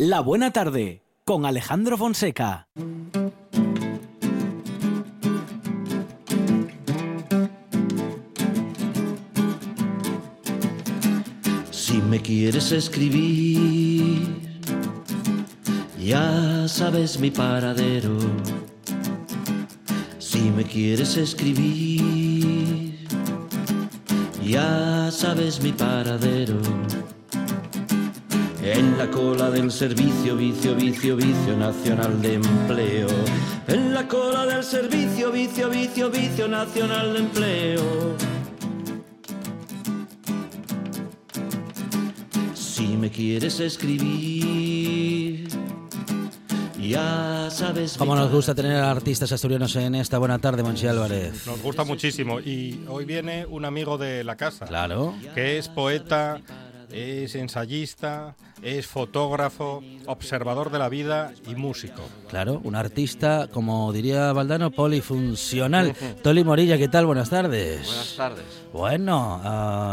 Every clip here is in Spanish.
La Buena Tarde con Alejandro Fonseca. Si me quieres escribir, ya sabes mi paradero. Si me quieres escribir, ya sabes mi paradero. En la cola del servicio, vicio, vicio, vicio nacional de empleo. En la cola del servicio, vicio, vicio, vicio nacional de empleo. Si me quieres escribir, ya sabes. Como nos gusta tener a artistas asturianos en esta buena tarde, Monchi Álvarez. Nos gusta muchísimo. Y hoy viene un amigo de la casa. Claro. Que es poeta, es ensayista, es fotógrafo, observador de la vida y músico. Claro, un artista, como diría Valdano, polifuncional. Toli Morilla, ¿qué tal? Buenas tardes. Buenas tardes. Bueno,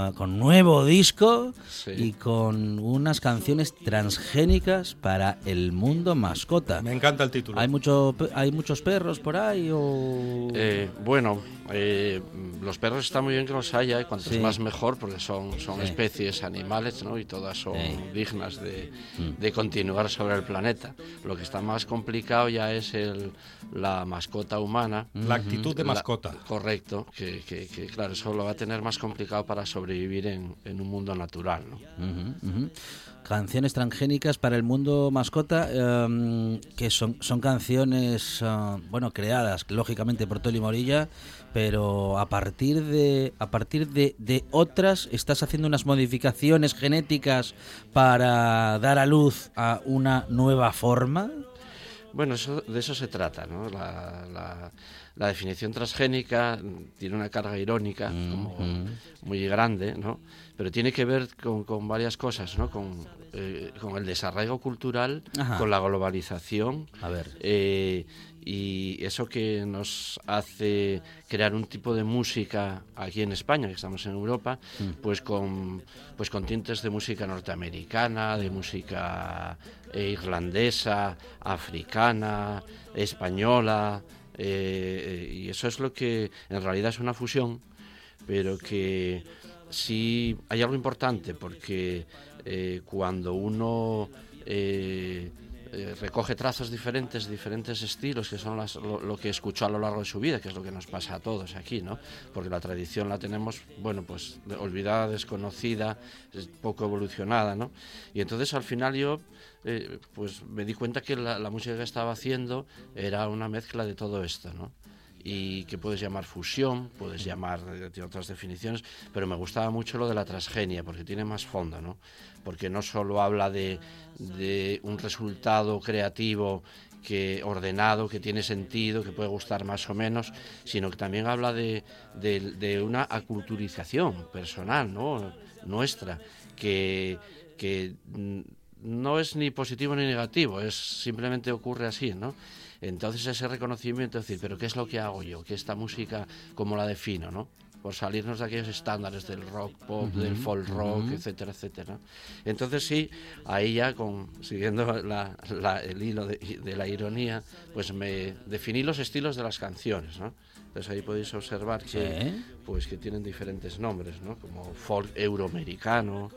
uh, con nuevo disco Sí. y con unas canciones transgénicas para el mundo mascota. Me encanta el título. ¿Hay, mucho, pe- ¿Hay muchos perros por ahí o...? Eh, bueno, eh, los perros está muy bien que los haya, y cuantos Sí. más mejor, porque son, son Sí. especies animales, ¿no? Y todas son Sí. dignas de, Mm. de continuar sobre el planeta. Lo que está más complicado ya es el, la mascota humana. La actitud de La- mascota. correcto, que, que- que, claro, eso lo va a tener más complicado para sobrevivir en, en un mundo natural, ¿no? Ujú, ujú. Canciones transgénicas para el mundo mascota, em, que son, son canciones, ah, bueno, creadas lógicamente por Toli Morilla, pero a partir de a partir de, de otras estás haciendo unas modificaciones genéticas para dar a luz a una nueva forma. Bueno, eso, de eso se trata, ¿no? La, la- la definición transgénica mm, tiene una carga irónica como muy grande, ¿no? Pero tiene que ver con, con varias cosas, ¿no? Con, eh, con el desarraigo cultural, Ajá. con la globalización, A ver. eh, y eso que nos hace crear un tipo de música aquí en España, que estamos en Europa, pues con pues con tintes de música norteamericana, de música eh, irlandesa, africana, española, eh, y eso es lo que en realidad es una fusión, pero que sí hay algo importante porque eh, cuando uno eh, eh, recoge trazos diferentes, diferentes estilos, que son las- lo, que escuchó a lo largo de su vida, que es lo que nos pasa a todos aquí, ¿no? Porque la tradición la tenemos, bueno, pues olvidada, desconocida, es poco evolucionada, ¿no? Y entonces al final yo, pues me di cuenta que la, la música que estaba haciendo era una mezcla de todo esto, ¿no? Y que puedes llamar fusión, puedes llamar eh, tiene otras definiciones, pero me gustaba mucho lo de la transgenia porque tiene más fondo, ¿no? Porque no solo habla de, de un resultado creativo que ordenado, que tiene sentido, que puede gustar más o menos, sino que también habla de, de- de una aculturización personal, ¿no? Nuestra, que, que mm, no es ni positivo ni negativo, es simplemente ocurre así, ¿no? Entonces ese reconocimiento, es decir, pero ¿qué es lo que hago yo? ¿Qué esta música, cómo la defino, no? Por salirnos de aquellos estándares del rock pop, del folk rock, etcétera, etcétera. Entonces sí, ahí ya, con, siguiendo la- la- el hilo de, de la ironía, pues me definí los estilos de las canciones, ¿no? Entonces ahí podéis observar que, Sí. pues, que tienen diferentes nombres, ¿no? Como folk euroamericano,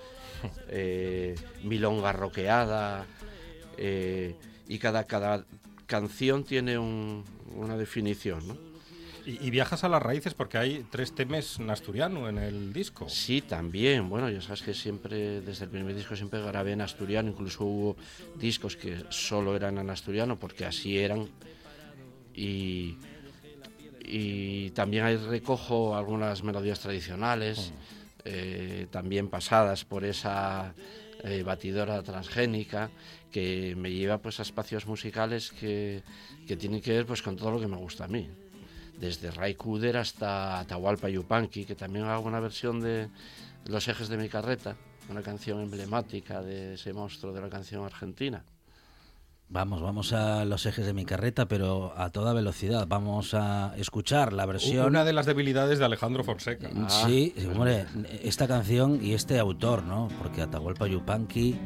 eh, milonga roqueada, eh, y cada, cada canción tiene un- una definición, ¿no? Y, y viajas a las raíces porque hay tres temas en asturiano en el disco. Sí, también. Bueno, ya sabes que siempre, desde el primer disco, siempre grabé en asturiano. Incluso hubo discos que solo eran en asturiano porque así eran. Y, y también ahí recojo algunas melodías tradicionales, eh, también pasadas por esa eh, batidora transgénica que me lleva pues a espacios musicales que, que tienen que ver pues con todo lo que me gusta a mí desde Ray Kuder hasta Atahualpa Yupanqui, que también hago una versión de Los ejes de mi carreta, una canción emblemática de ese monstruo de la canción argentina. Vamos, vamos a los ejes de mi carreta, pero a toda velocidad. Vamos a escuchar la versión. Una de las debilidades de Alejandro Fonseca. Sí, hombre, esta canción y este autor, ¿no? Porque Atahualpa Yupanqui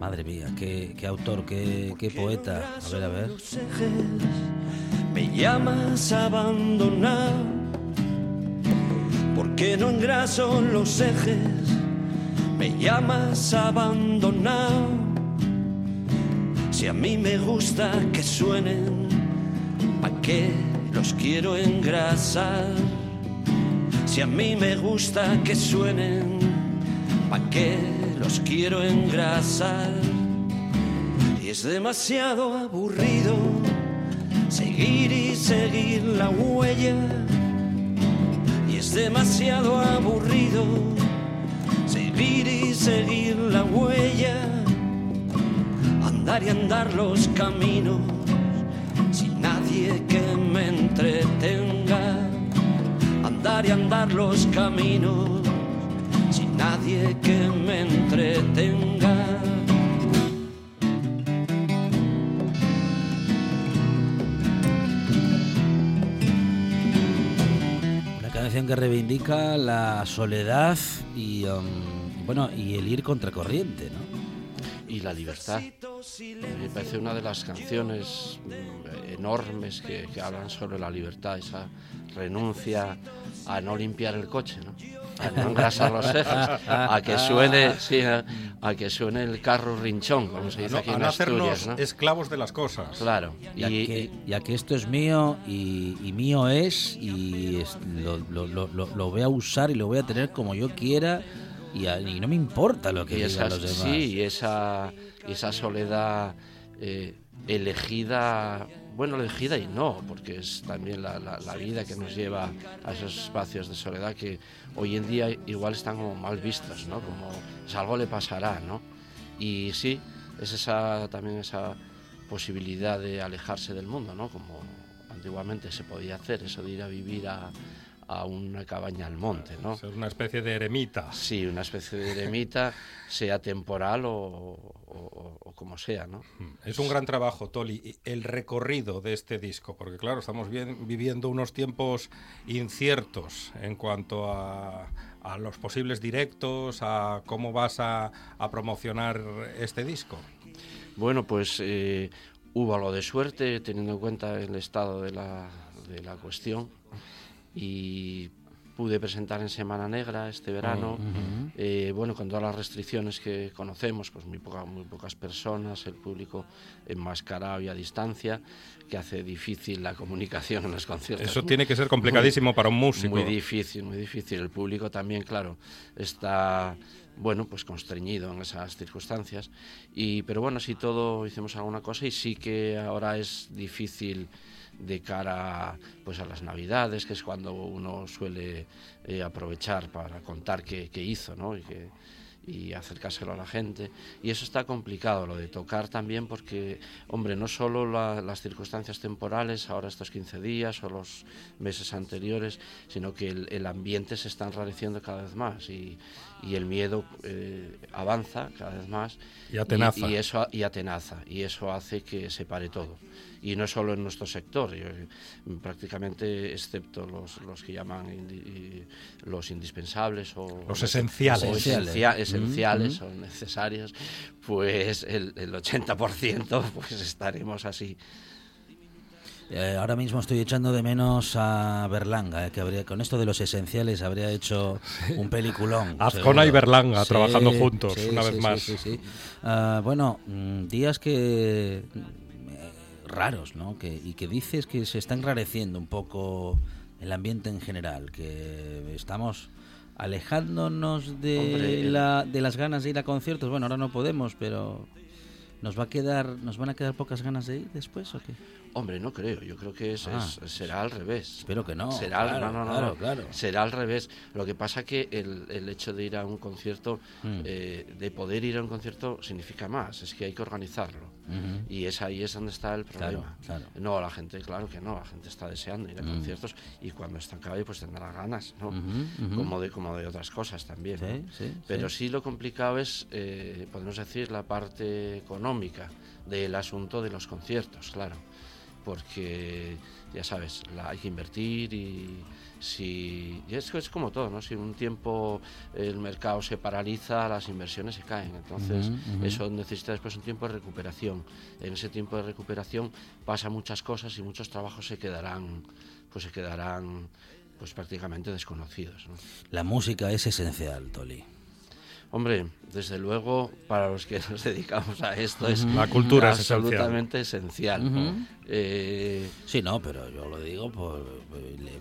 Madre mía, qué, qué autor, qué, qué poeta. A ver, a ver. Me llamas abandonado. ¿Por qué no engraso los ejes? Me llamas abandonado. Si a mí me gusta que suenen, ¿pa' qué los quiero engrasar? Si a mí me gusta que suenen, ¿pa' qué quiero engrasar? Y es demasiado aburrido seguir y seguir la huella. Y es demasiado aburrido seguir y seguir la huella. Andar y andar los caminos sin nadie que me entretenga. Andar y andar los caminos nadie que me entretenga. Una canción que reivindica la soledad y, um, bueno, y el ir contracorriente, ¿no? y la libertad. Me parece una de las canciones mm, enormes que, que hablan sobre la libertad, esa renuncia a no limpiar el coche, ¿no? A no engrasar los ejes, a que suene, sí, a, a que suene el carro rinchón, como se dice No, aquí a en Asturias. ¿no? esclavos de las cosas. Claro, Ya, y, que, ya que esto es mío y, y mío es y es- lo, lo- lo- lo- lo voy a usar y lo voy a tener como yo quiera y, a- y no me importa lo que y digan esa, los demás. sí, y esa, y esa soledad eh, elegida, bueno, elegida y no, porque es también la, la- la vida que nos lleva a esos espacios de soledad que hoy en día igual están como mal vistos, ¿no? Como pues algo le pasará, ¿no? Y sí, es esa también esa posibilidad de alejarse del mundo, ¿no? Como antiguamente se podía hacer, eso de ir a vivir a, a una cabaña al monte, ¿no? Ser una especie de eremita. Sí, una especie de eremita, sea temporal o, o- o como sea, ¿no? Es un gran trabajo, Toli, el recorrido de este disco, porque claro, estamos bien- viviendo unos tiempos inciertos en cuanto a, a los posibles directos, a cómo vas a, a promocionar este disco. Bueno, pues eh, hubo algo de suerte teniendo en cuenta el estado de la, de la cuestión y pude presentar en Semana Negra este verano, eh, bueno, con todas las restricciones que conocemos, pues muy, poca- muy pocas personas, el público enmascarado y a distancia, que hace difícil la comunicación en los conciertos. Eso tiene que ser complicadísimo para un músico. Muy difícil, muy difícil. El público también, claro, está bueno, pues constreñido en esas circunstancias. Y, pero bueno, sí todo hicimos alguna cosa y sí que ahora es difícil de cara pues a las navidades, que es cuando uno suele eh, aprovechar para contar qué, qué hizo, ¿no? Y que, y acercárselo a la gente. Y eso está complicado, lo de tocar también, porque, hombre, no solo la- las circunstancias temporales, ahora estos 15 días o los meses anteriores, sino que el, el ambiente se está enrareciendo cada vez más y, y el miedo eh, avanza cada vez más. Y atenaza. Y, eso, y atenaza. Y eso hace que se pare todo. Y no solo en nuestro sector, yo, prácticamente, excepto los, los que llaman indi- los indispensables o Los esenciales. o Esenciales. esencia- esenciales o necesarios, pues el, el 80% pues estaremos así. Eh, ahora mismo estoy echando de menos a Berlanga, eh, que habría con esto de los esenciales habría hecho un peliculón. Azcona seguro. y Berlanga trabajando juntos, sí, una sí, vez sí, más. sí, sí. Ah, bueno, mm, días que mm, raros, ¿no? Que, y que dices que se está enrareciendo un poco el ambiente en general, que estamos alejándonos de, Hombre, el- la, de las ganas de ir a conciertos. Bueno, ahora no podemos, pero nos va a quedar, nos van a quedar pocas ganas de ir después, ¿o qué? Hombre, no creo. Yo creo que es, Ah. es- será al revés. Espero que no. Será, al- claro, no, no, claro, no. claro. Será al revés. Lo que pasa que el, el hecho de ir a un concierto, Mm. eh, de poder ir a un concierto, significa más. Es que hay que organizarlo. Ujú. Y es ahí es donde está el problema. claro. No, la gente, claro que no. La gente está deseando ir a Mm. conciertos y cuando está calle, pues tendrá ganas, ¿no? Como, de, como de otras cosas también. ¿no? Sí, sí, Pero sí. sí lo complicado es, eh, podemos decir, la parte económica del asunto de los conciertos, claro. porque ya sabes, la, hay que invertir y si y es, es como todo, ¿no? Si un tiempo el mercado se paraliza, las inversiones se caen. Entonces, eso necesita después un tiempo de recuperación. En ese tiempo de recuperación pasa muchas cosas y muchos trabajos se quedarán, pues se quedarán pues prácticamente desconocidos. ¿no? La música es esencial, Toli. Hombre, desde luego, para los que nos dedicamos a esto es La cultura es esencial. absolutamente esencial. Eh, Sí, no, pero yo lo digo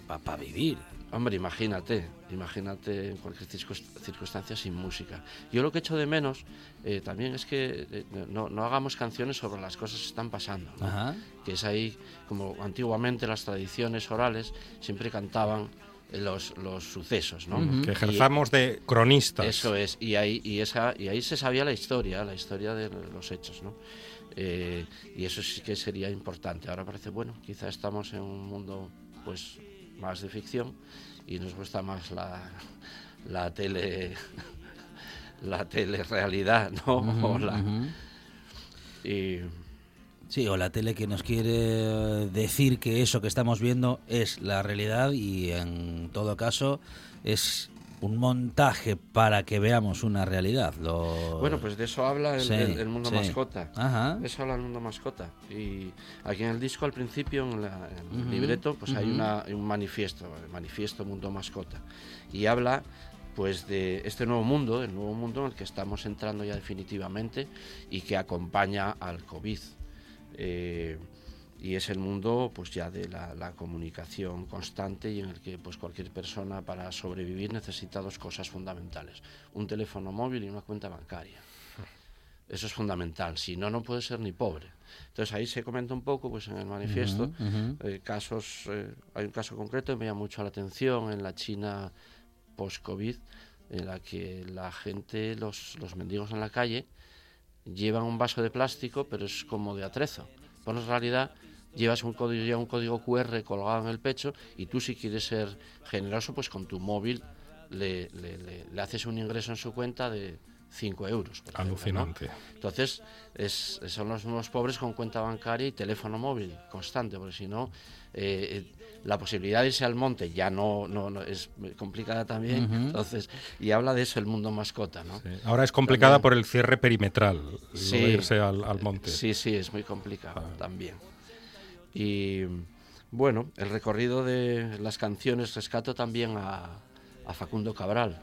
para vivir. Hombre, imagínate, imagínate en cualquier circunstancia sin música. Yo lo que echo de menos eh, también es que eh, no, no hagamos canciones sobre las cosas que están pasando. ¿no? Ajá. Que es ahí, como antiguamente las tradiciones orales siempre cantaban los, los sucesos, ¿no? Que Y- ejerzamos de cronistas. Eso es, y ahí, y, esa, y ahí se sabía la historia, la historia de los hechos, ¿no? Eh, y eso sí que sería importante. Ahora parece, bueno, quizá estamos en un mundo pues más de ficción y nos gusta más la, la tele la telerrealidad, ¿no? O la- y, Sí, o la tele que nos quiere decir que eso que estamos viendo es la realidad y en todo caso es un montaje para que veamos una realidad. Lo... Bueno, pues de eso habla el, Sí, el- el mundo sí. mascota. Ajá. De eso habla el mundo mascota. Y aquí en el disco, al principio, en, la- en el Ujú, libreto, pues hay una- un manifiesto, el manifiesto mundo mascota. Y habla pues de este nuevo mundo, el nuevo mundo en el que estamos entrando ya definitivamente y que acompaña al COVID. Eh, y es el mundo pues ya de la, la comunicación constante y en el que pues cualquier persona para sobrevivir necesita dos cosas fundamentales. Un teléfono móvil y una cuenta bancaria. Eso es fundamental. Si no no puede ser ni pobre. Entonces ahí se comenta un poco pues en el manifiesto Ujú, ujú. eh, casos eh, hay un caso concreto que me llama mucho la atención en la China post covid en la que la gente los, los mendigos en la calle llevan un vaso de plástico, pero es como de atrezo. Pero en realidad llevas un código, un código QR colgado en el pecho y tú si quieres ser generoso, pues con tu móvil le, le- le- le haces un ingreso en su cuenta de 5 euros. por ejemplo, ¿no? Alucinante. Entonces, es, son los nuevos pobres con cuenta bancaria y teléfono móvil constante, porque si no, eh, eh, la posibilidad de irse al monte ya no, no, no- es complicada también. Entonces, y habla de eso el mundo mascota, ¿no? Sí. Ahora es complicada También. por el cierre perimetral, Sí. irse al, al monte. Sí, sí, es muy complicado también. Y bueno, el recorrido de las canciones rescato también a, a Facundo Cabral,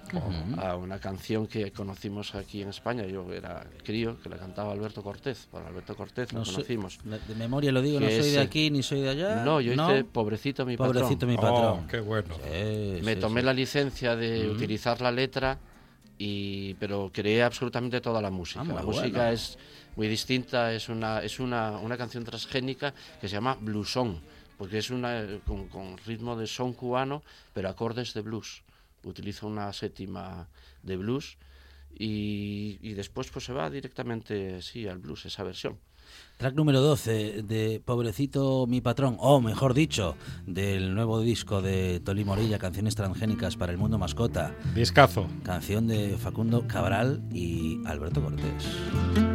a una canción que conocimos aquí en España. Yo era crío, que la cantaba Alberto Cortés. Por Alberto Cortés lo No conocimos. de, de memoria lo digo, no soy de aquí ni soy de allá. No, yo hice Pobrecito mi patrón. Pobrecito mi Oh, patrón. qué bueno. Sí, Me sí, tomé sí. la licencia de utilizar la letra, y, pero creé absolutamente toda la música. Ah, la bueno. música es muy distinta, es una, es una, una canción transgénica que se llama bluesón, porque es una con, con ritmo de son cubano, pero acordes de blues. Utilizo una séptima de blues y, y después pues se va directamente sí al blues esa versión. Track número 12 de Pobrecito mi patrón, o mejor dicho, del nuevo disco de Toli Morilla, Canciones Transgénicas para el Mundo Mascota, Discazo. canción de Facundo Cabral y Alberto Cortés.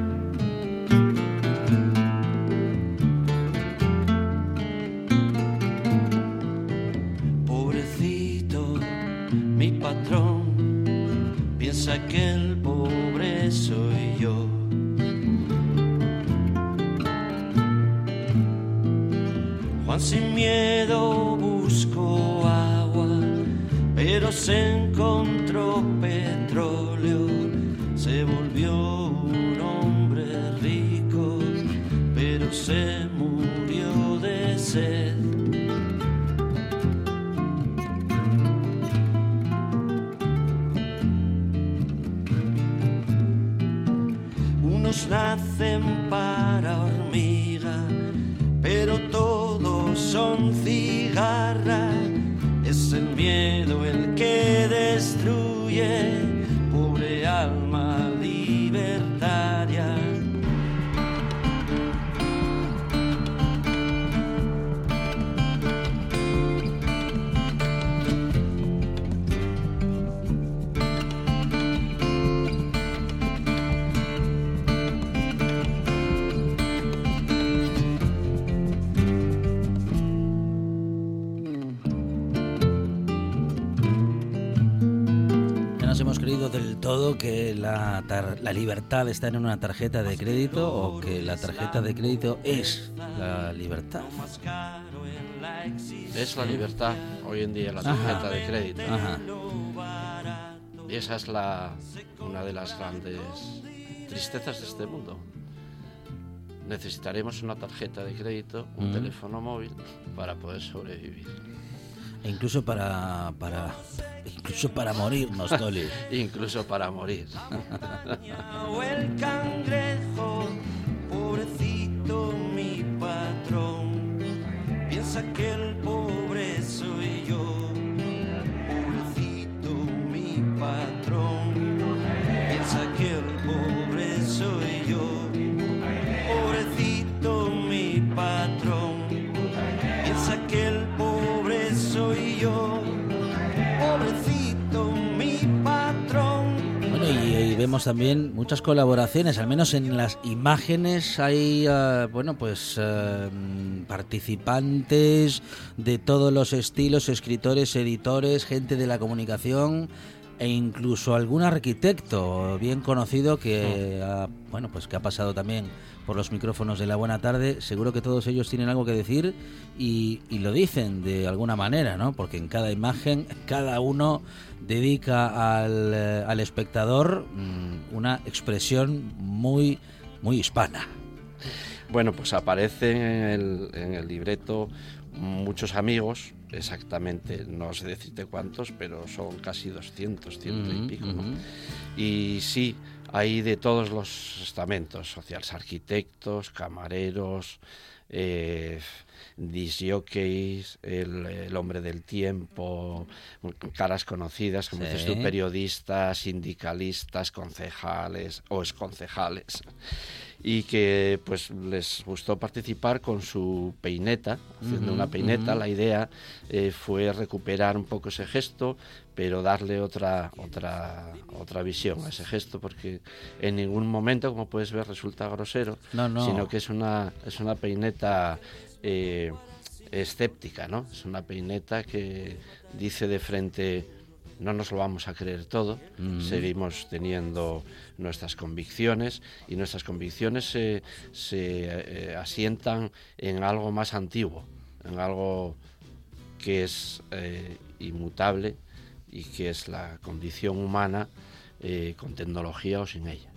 Juan sin miedo buscó agua, pero se encontró petróleo. Se volvió que todo que la, la libertad está en una tarjeta de crédito o que la tarjeta de crédito es la libertad. Es la libertad hoy en día la tarjeta de crédito. Ajá. Y esa es la, una de las grandes tristezas de este mundo. Necesitaremos una tarjeta de crédito, un Mm. teléfono móvil para poder sobrevivir. E incluso para, para incluso para morirnos, Toli. Incluso para morir. O el cangrejo, también muchas colaboraciones, al menos en las imágenes hay, eh, bueno, pues eh, participantes de todos los estilos, escritores, editores, gente de la comunicación e incluso algún arquitecto bien conocido que ha, bueno, pues que ha pasado también por los micrófonos de la buena tarde. Seguro que todos ellos tienen algo que decir y, y lo dicen de alguna manera, ¿no? Porque en cada imagen cada uno dedica al, eh, al espectador mm, una expresión muy, muy hispana. Bueno, pues aparecen en el, en el libreto muchos amigos, exactamente, no sé decirte cuántos, pero son casi 200, ciento y pico. ¿no? Y sí, hay de todos los estamentos sociales, arquitectos, camareros, eh, disjockeys, el, el hombre del tiempo, caras conocidas, como Sí. dices tú, periodistas, sindicalistas, concejales o exconcejales y que pues les gustó participar con su peineta, haciendo una peineta. La idea eh, fue recuperar un poco ese gesto, pero darle otra otra otra visión a ese gesto, porque en ningún momento, como puedes ver, resulta grosero, No, no. sino que es una es una peineta eh, escéptica, ¿no? Es una peineta que dice de frente no nos lo vamos a creer todo, Mm. seguimos teniendo nuestras convicciones y nuestras convicciones se, se, eh, asientan en algo más antiguo, en algo que es eh, inmutable y que es la condición humana eh, con tecnología o sin ella.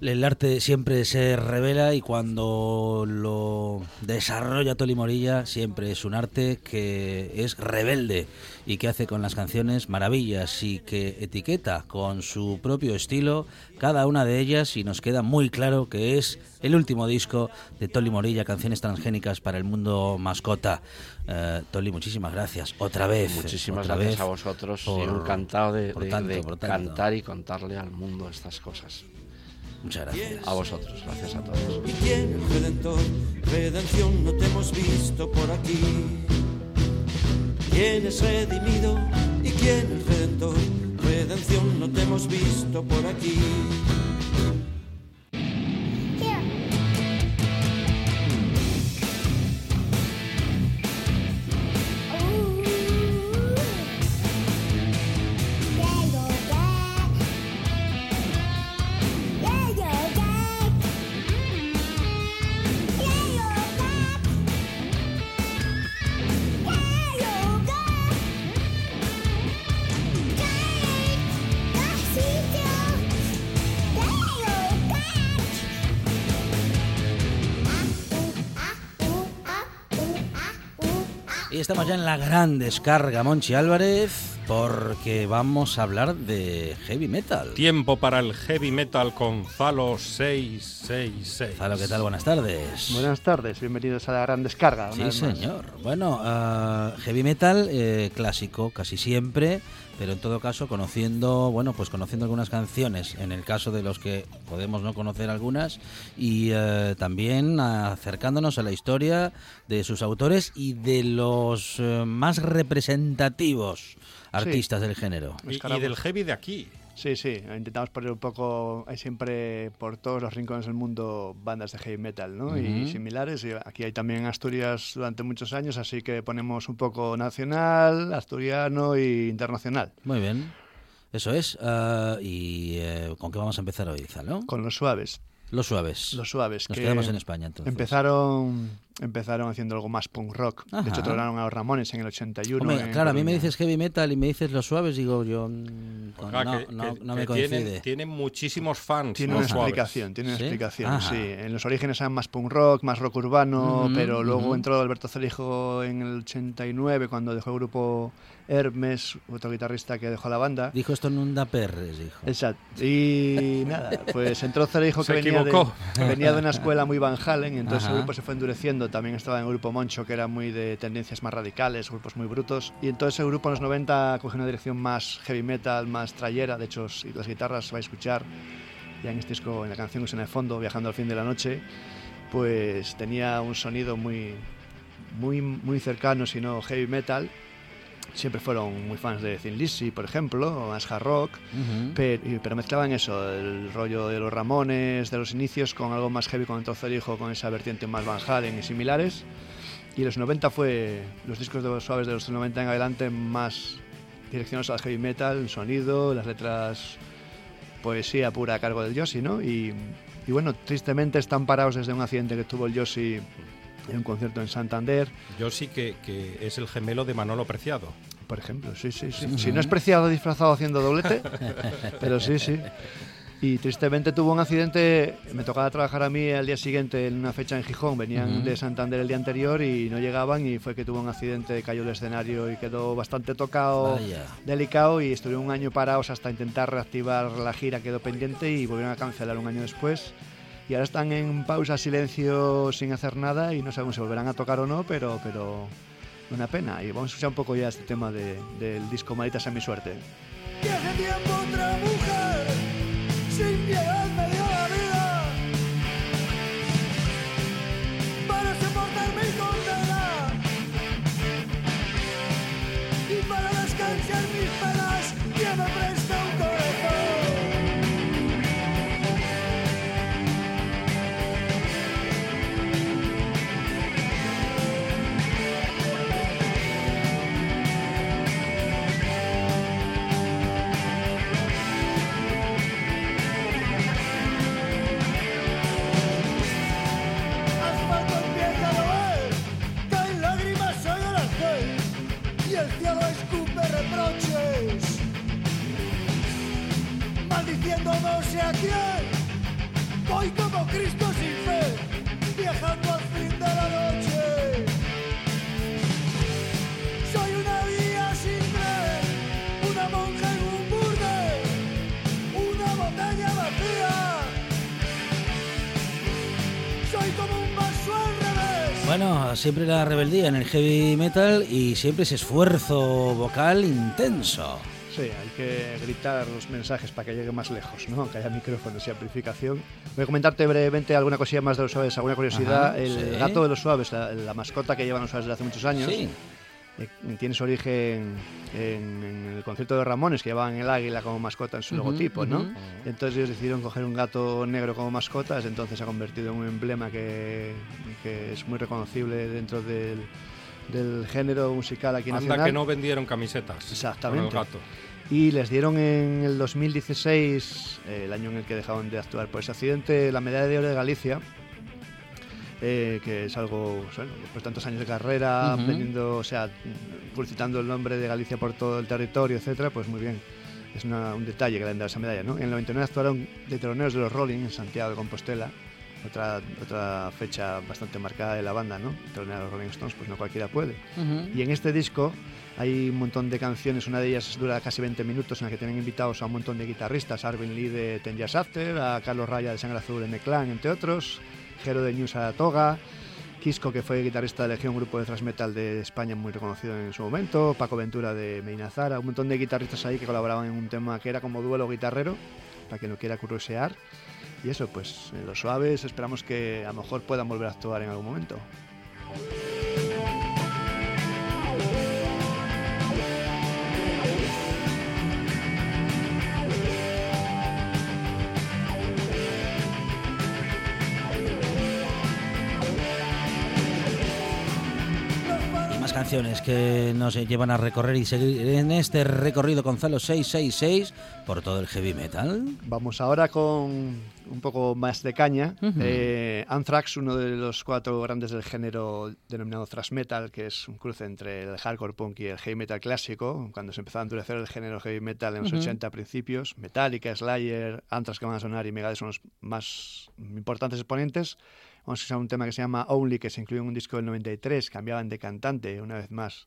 El arte siempre se revela y cuando lo desarrolla Toli Morilla siempre es un arte que es rebelde y que hace con las canciones maravillas y que etiqueta con su propio estilo cada una de ellas y nos queda muy claro que es el último disco de Toli Morilla, Canciones Transgénicas para el Mundo Mascota. Eh, Toli, muchísimas gracias. Otra vez. Muchísimas otra gracias vez a vosotros por- encantado de, por de- tanto, de por tanto. cantar y contarle al mundo estas cosas. Muchas gracias. A vosotros, gracias a todos. ¿Y quién el redentor? Redención no te hemos visto por aquí. ¿Quién es redimido? ¿Y quién el redentor? Redención no te hemos visto por aquí. Y estamos ya en la gran descarga, Monchi Álvarez, porque vamos a hablar de heavy metal. Tiempo para el heavy metal con Zalo 666. Zalo, ¿qué tal? Buenas tardes. Buenas tardes, bienvenidos a la gran descarga. Sí, señor. Bueno, ah, heavy metal eh, clásico casi siempre, pero en todo caso conociendo, bueno, pues conociendo algunas canciones, en el caso de los que podemos no conocer algunas, y eh, también acercándonos a la historia de sus autores y de los eh, más representativos artistas del género. Y, y del heavy de aquí. Sí, sí, intentamos poner un poco, hay siempre por todos los rincones del mundo bandas de heavy metal, ¿no? Y similares. Y aquí hay también Asturias durante muchos años, así que ponemos un poco nacional, asturiano e internacional. Muy bien. Eso es. ah, ¿Y eh, con qué vamos a empezar hoy, Zalo? Con los suaves. Los suaves. Los suaves. Nos que quedamos en España, entonces. Empezaron, empezaron haciendo algo más punk rock. Ajá. De hecho, tocaron a los Ramones en el 81. Hombre, en claro, a mí me dices heavy metal y me dices los suaves, digo yo. mm, Ah, no, que- no, que- no que me coincide. tienen, tienen muchísimos fans. Tiene una suaves. explicación, tiene una ¿Sí? explicación, Ajá. sí. En los orígenes eran más punk rock, más rock urbano, Ujú, pero luego ujú. entró Alberto Celijo en el 89 cuando dejó el grupo Hermes, otro guitarrista que dejó la banda. Dijo esto en un Daperres, dijo. Exacto. Y nada, pues entró Celijo que Se venía de, equivocó. venía de una escuela muy Van Halen, entonces Ajá. el grupo se fue endureciendo. También estaba en el grupo Moncho, que era muy de tendencias más radicales, grupos muy brutos. Y entonces el grupo en los 90 cogió una dirección más heavy metal, más trayera. De hecho, si las guitarras vais a escuchar ya en este disco, en la canción que suena de fondo, Viajando al fin de la noche, pues tenía un sonido muy, muy, muy cercano, si no heavy metal. Siempre fueron muy fans de Thin Lizzy, por ejemplo, o más hard rock. Ujú. Pero, y- pero mezclaban eso, el rollo de los Ramones, de los inicios, con algo más heavy con el tercer hijo, con esa vertiente más Van Halen y similares. Y los 90 fue, los discos de los suaves de los 90 en adelante, más direccionados al heavy metal, el sonido, las letras, poesía pura a cargo del Yossi, ¿no? Y, y bueno, tristemente están parados desde un accidente que tuvo el Yossi en un concierto en Santander, Yo sí que, que es el gemelo de Manolo Preciado. por ejemplo. Sí, sí, sí. Si no es preciado disfrazado haciendo doblete, pero sí, sí. Y tristemente tuvo un accidente, me tocaba trabajar a mí al día siguiente en una fecha en Gijón, venían Ujú. de Santander el día anterior y no llegaban y fue que tuvo un accidente, cayó el escenario y quedó bastante tocado, Vaya. delicado y estuvieron un año parados hasta intentar reactivar la gira, quedó pendiente y volvieron a cancelar un año después. Y ahora están en pausa, silencio, sin hacer nada y no sabemos si volverán a tocar o no, pero, pero una pena. Y vamos a escuchar un poco ya este tema de- del disco Maldita sea mi suerte. tiempo otra mujer sin siempre la rebeldía en el heavy metal y siempre ese esfuerzo vocal intenso. Sí, hay que gritar los mensajes para que llegue más lejos, ¿no? Que haya micrófonos y amplificación. Voy a comentarte brevemente alguna cosilla más de los suaves, alguna curiosidad. Ajá, el sí. gato de los suaves, la, la mascota que llevan los suaves desde hace muchos años, Sí. Eh, tiene su origen en, en el concierto de Ramones, que llevaban el águila como mascota en su logotipo, ¿no? Entonces ellos decidieron coger un gato negro como mascota, desde entonces se ha convertido en un emblema que, que es muy reconocible dentro del, del género musical aquí Anda nacional. que no vendieron camisetas. Exactamente. Con el gato. Y les dieron en el 2016, eh, el año en el que dejaron de actuar por ese accidente, la medalla de oro de Galicia, eh, que es algo, bueno, por tantos años de carrera, Ujú. vendiendo, o sea, publicitando el nombre de Galicia por todo el territorio, etcétera, pues muy bien. Es una- un detalle que le han dado esa medalla, ¿no? En el 99 actuaron de teloneros de los Rolling en Santiago de Compostela, otra, otra fecha bastante marcada de la banda, ¿no? Telonear a los Rolling Stones, pues no cualquiera puede. Ujú. Y en este disco hay un montón de canciones, una de ellas dura casi 20 minutos, en la que tienen invitados a un montón de guitarristas, a Arvin Lee de Ten Years After, a Carlos Raya de Sangre Azul The Clan, entre otros, Jero de News a Toga, Quisco, que fue guitarrista de Legión, grupo de thrash metal de España muy reconocido en su momento, Paco Ventura de Medina Zara, un montón de guitarristas ahí que colaboraban en un tema que era como duelo guitarrero, para quien lo quiera curiosear. Y eso, pues, en los suaves esperamos que a lo mejor puedan volver a actuar en algún momento. Canciones que nos llevan a recorrer y seguir en este recorrido Gonzalo 666 por todo el heavy metal. Vamos ahora con un poco más de caña. Ujú. Eh, Anthrax, uno de los cuatro grandes del género denominado thrash metal, que es un cruce entre el hardcore punk y el heavy metal clásico, cuando se empezó a endurecer el género heavy metal en los Ujú. 80 principios. Metallica, Slayer, Anthrax que van a sonar y Megadeth son los más importantes exponentes. Vamos a escuchar un tema que se llama Only, que se incluyó en un disco del 93, cambiaban de cantante una vez más.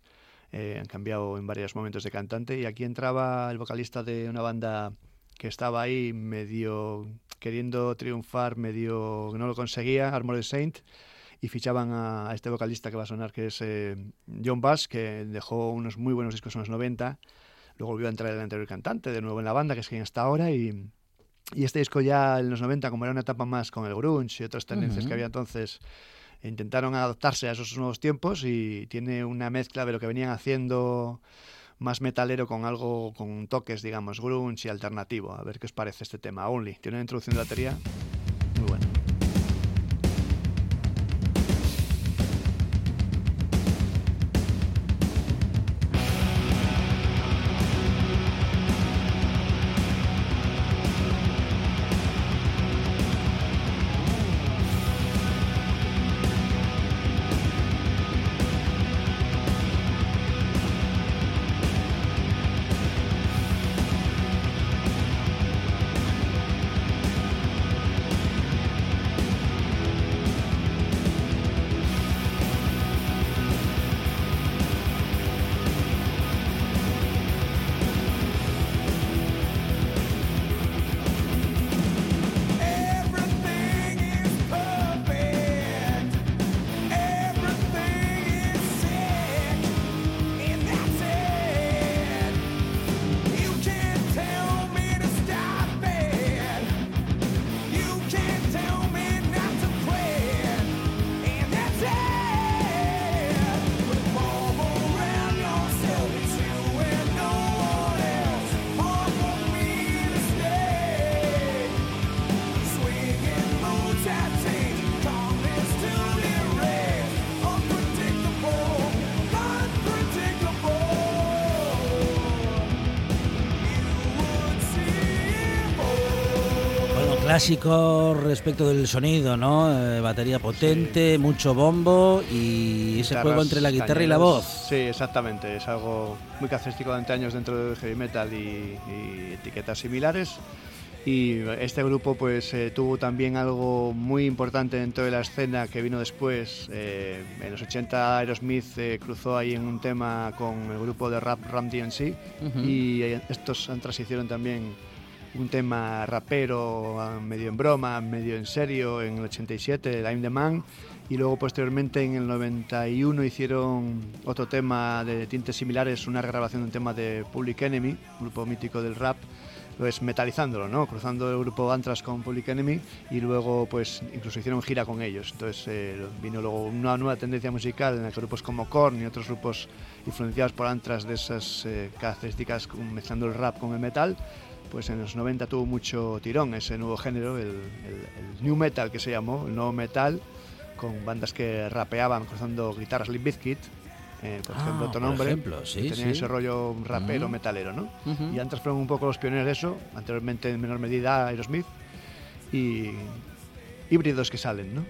eh, han cambiado en varios momentos de cantante y aquí entraba el vocalista de una banda que estaba ahí medio queriendo triunfar, medio no lo conseguía, Armored Saint, y fichaban a, a este vocalista que va a sonar, que es eh, John Bass, que dejó unos muy buenos discos en los 90, luego volvió a entrar el anterior cantante, de nuevo en la banda, que es quien está ahora, y, y este disco ya en los 90, como era una etapa más con el grunge y otras tendencias que había entonces, intentaron adaptarse a esos nuevos tiempos y tiene una mezcla de lo que venían haciendo más metalero con algo, con toques, digamos, grunge y alternativo. A ver qué os parece este tema, Only. Tiene una introducción de batería clásico respecto del sonido, ¿no? Eh, batería potente, mucho bombo y ese Guitarras juego entre la guitarra y la voz. Sí, exactamente. Es algo muy característico de antaños dentro del heavy metal y, y etiquetas similares. Y este grupo pues eh, tuvo también algo muy importante dentro de la escena que vino después. Eh, en los 80 Aerosmith eh, cruzó ahí en un tema con el grupo de rap Ram DMC Ujú. y eh, estos han hicieron también un tema rapero, ah, medio en broma, medio en serio, en el 87, I'm the Man, y luego posteriormente en el 91 hicieron otro tema de tintes similares, una regrabación de un tema de Public Enemy, grupo mítico del rap, pues metalizándolo, ¿no? Cruzando el grupo Antras con Public Enemy y luego pues incluso hicieron gira con ellos. Entonces eh, vino luego una nueva tendencia musical en la que grupos como Korn y otros grupos influenciados por Antras de esas eh, características mezclando el rap con el metal, pues en los 90 tuvo mucho tirón ese nuevo género, el, el- el new metal que se llamó, el nuevo metal, con bandas que rapeaban cruzando guitarras Limp Bizkit, eh, por Ah, ejemplo, otro por nombre, ejemplo, sí, que tenían sí. ese rollo rapero Mm. metalero, ¿no? Y antes fueron un poco los pioneros de eso, anteriormente en menor medida Aerosmith, y híbridos que salen, ¿no?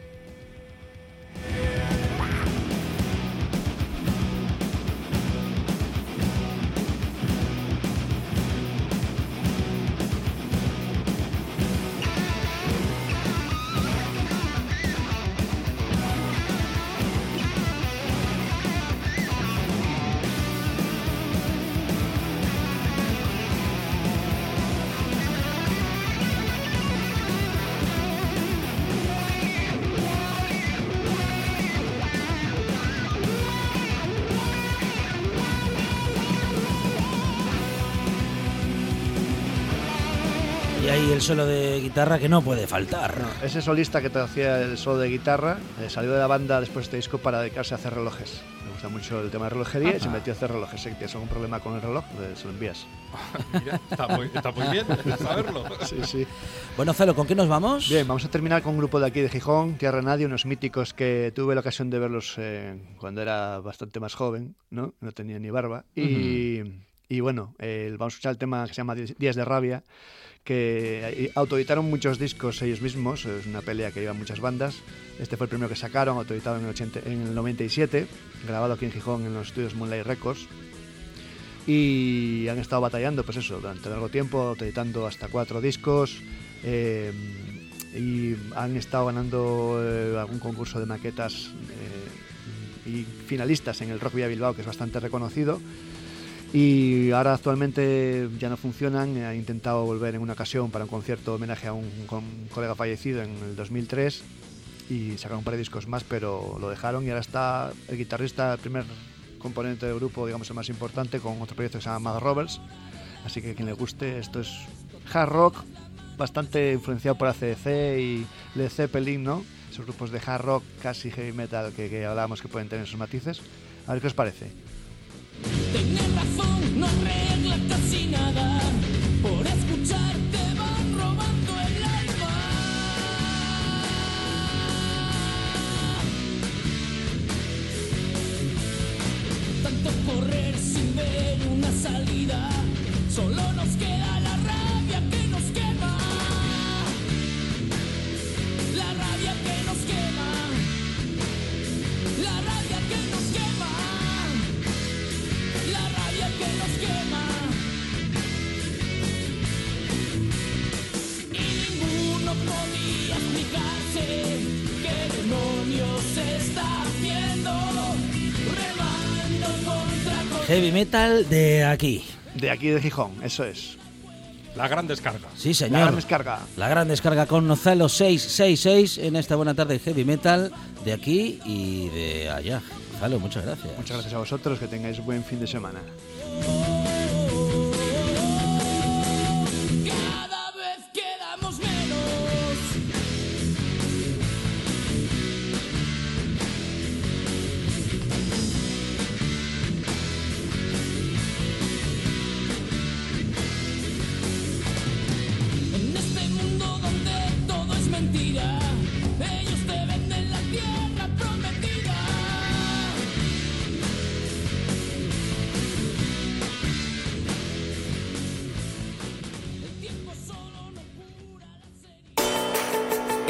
Ahí el solo de guitarra que no puede faltar. No, ese solista que te hacía el solo de guitarra eh, salió de la banda después de este disco para dedicarse a hacer relojes. Me gusta mucho el tema de relojería y se metió a hacer relojes. Si tienes algún problema con el reloj, pues se lo envías. Mira, está muy, está muy bien saberlo. Sí, sí. Bueno, Zalo, ¿con qué nos vamos? Bien, vamos a terminar con un grupo de aquí de Gijón, Tierra Nadie, unos míticos que tuve la ocasión de verlos eh, cuando era bastante más joven, ¿no? No tenía ni barba. Y, y bueno, eh, vamos a escuchar el tema que se llama Días de Rabia, que eh, autoeditaron muchos discos ellos mismos, es una pelea que llevan muchas bandas. Este fue el primero que sacaron, autoeditado en el, 80 en el 97, grabado aquí en Gijón en los estudios Moonlight Records. Y han estado batallando, pues eso, durante largo tiempo, autoeditando hasta cuatro discos. eh, y han estado ganando eh, algún concurso de maquetas y finalistas en el Rock Villa Bilbao, que es bastante reconocido. Y ahora actualmente ya no funcionan. Han intentado volver en una ocasión para un concierto de homenaje a un, un colega fallecido en el 2003 y sacaron un par de discos más, pero lo dejaron y ahora está el guitarrista, el primer componente del grupo, digamos el más importante, con otro proyecto que se llama Mad Roberts. Así que quien le guste, esto es hard rock, bastante influenciado por ACDC y Led Zeppelin, ¿no? Esos grupos de hard rock, casi heavy metal que, que hablábamos que pueden tener sus matices. A ver qué os parece. Tener razón no arregla casi nada. Por escucharte van robando el alma. Tanto correr sin ver una salida. Solo nos queda Heavy metal de aquí. De aquí de Gijón, eso es. La gran descarga. Sí, La señor. gran descarga. La gran descarga con Nozalo 666 en esta buena tarde de heavy metal de aquí y de allá. Zalo, muchas gracias. Muchas gracias a vosotros, que tengáis buen fin de semana.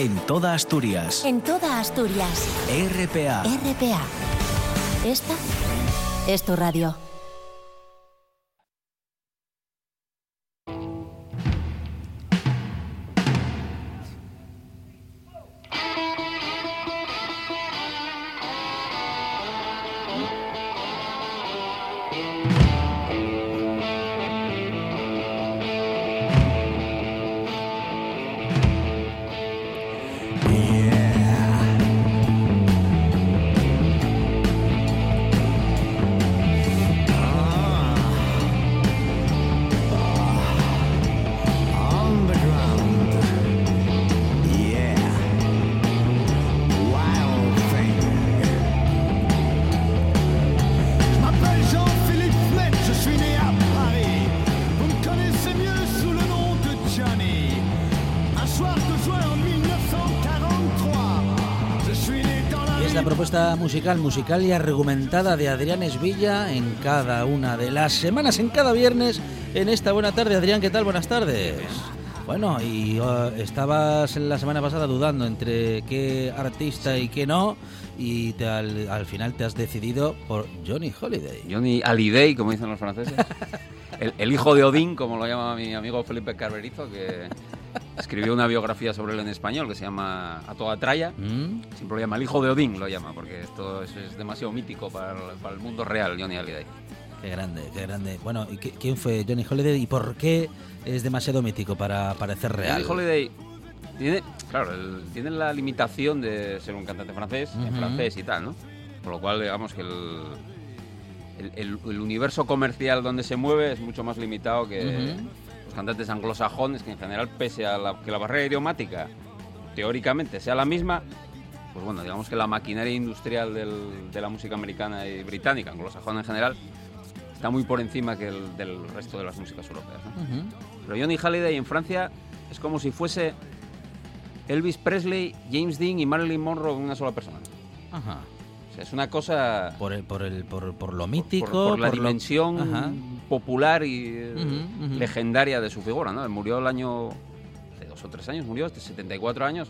En toda Asturias. En toda Asturias. RPA. RPA. Esta es tu radio. Musical, musical y argumentada de Adrián Esvilla en cada una de las semanas, en cada viernes, en esta buena tarde. Adrián, ¿qué tal? Buenas tardes. Bueno, y uh, estabas la semana pasada dudando entre qué artista y qué no, y te- al, al final te has decidido por Johnny Holiday. Johnny Hallyday, como dicen los franceses. El, el hijo de Odín, como lo llama mi amigo Felipe Carberizo, que escribió una biografía sobre él en español que se llama A toda tralla. ¿Mm? Siempre lo llama el hijo de Odín, lo llama, porque esto es, es demasiado mítico para el, para el mundo real, Johnny Hallyday. Qué grande, qué grande. Bueno, ¿y qué- quién fue Johnny Holiday y por qué es demasiado mítico para parecer real? Johnny Holiday tiene, claro, el- tiene la limitación de ser un cantante francés, en francés y tal, ¿no? Por lo cual, digamos que el, el, universo comercial donde se mueve es mucho más limitado que. Los cantantes anglosajones, que en general, pese a la- que la barrera idiomática teóricamente sea la misma, pues bueno, digamos que la maquinaria industrial del- de la música americana y británica, anglosajona en general, está muy por encima que el, del resto de las músicas europeas. ¿no? Ujú. Pero Johnny Halliday en Francia es como si fuese Elvis Presley, James Dean y Marilyn Monroe en una sola persona. Ajá. O sea, es una cosa Por, el, por, el, por, por lo mítico. por la por lo- dimensión Ajá. Popular y eh, legendaria de su figura, ¿no? Murió el año hace dos o tres años, murió, este 74 años.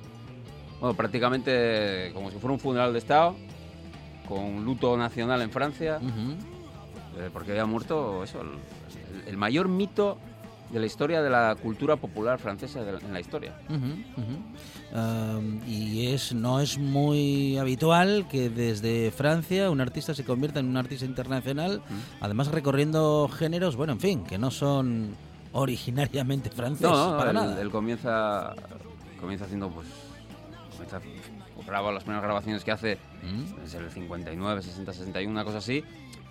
Bueno, prácticamente como si fuera un funeral de estado, con luto nacional en Francia, eh, porque había muerto eso, el mayor mito de la historia de la cultura popular francesa de la- en la historia. Um, y es no es muy habitual que desde Francia un artista se convierta en un artista internacional, además recorriendo géneros, bueno, en fin, que no son originariamente franceses No, no, para él, nada. él comienza comienza haciendo pues comienza graba las primeras grabaciones que hace desde el 59, 60, 61, una cosa así,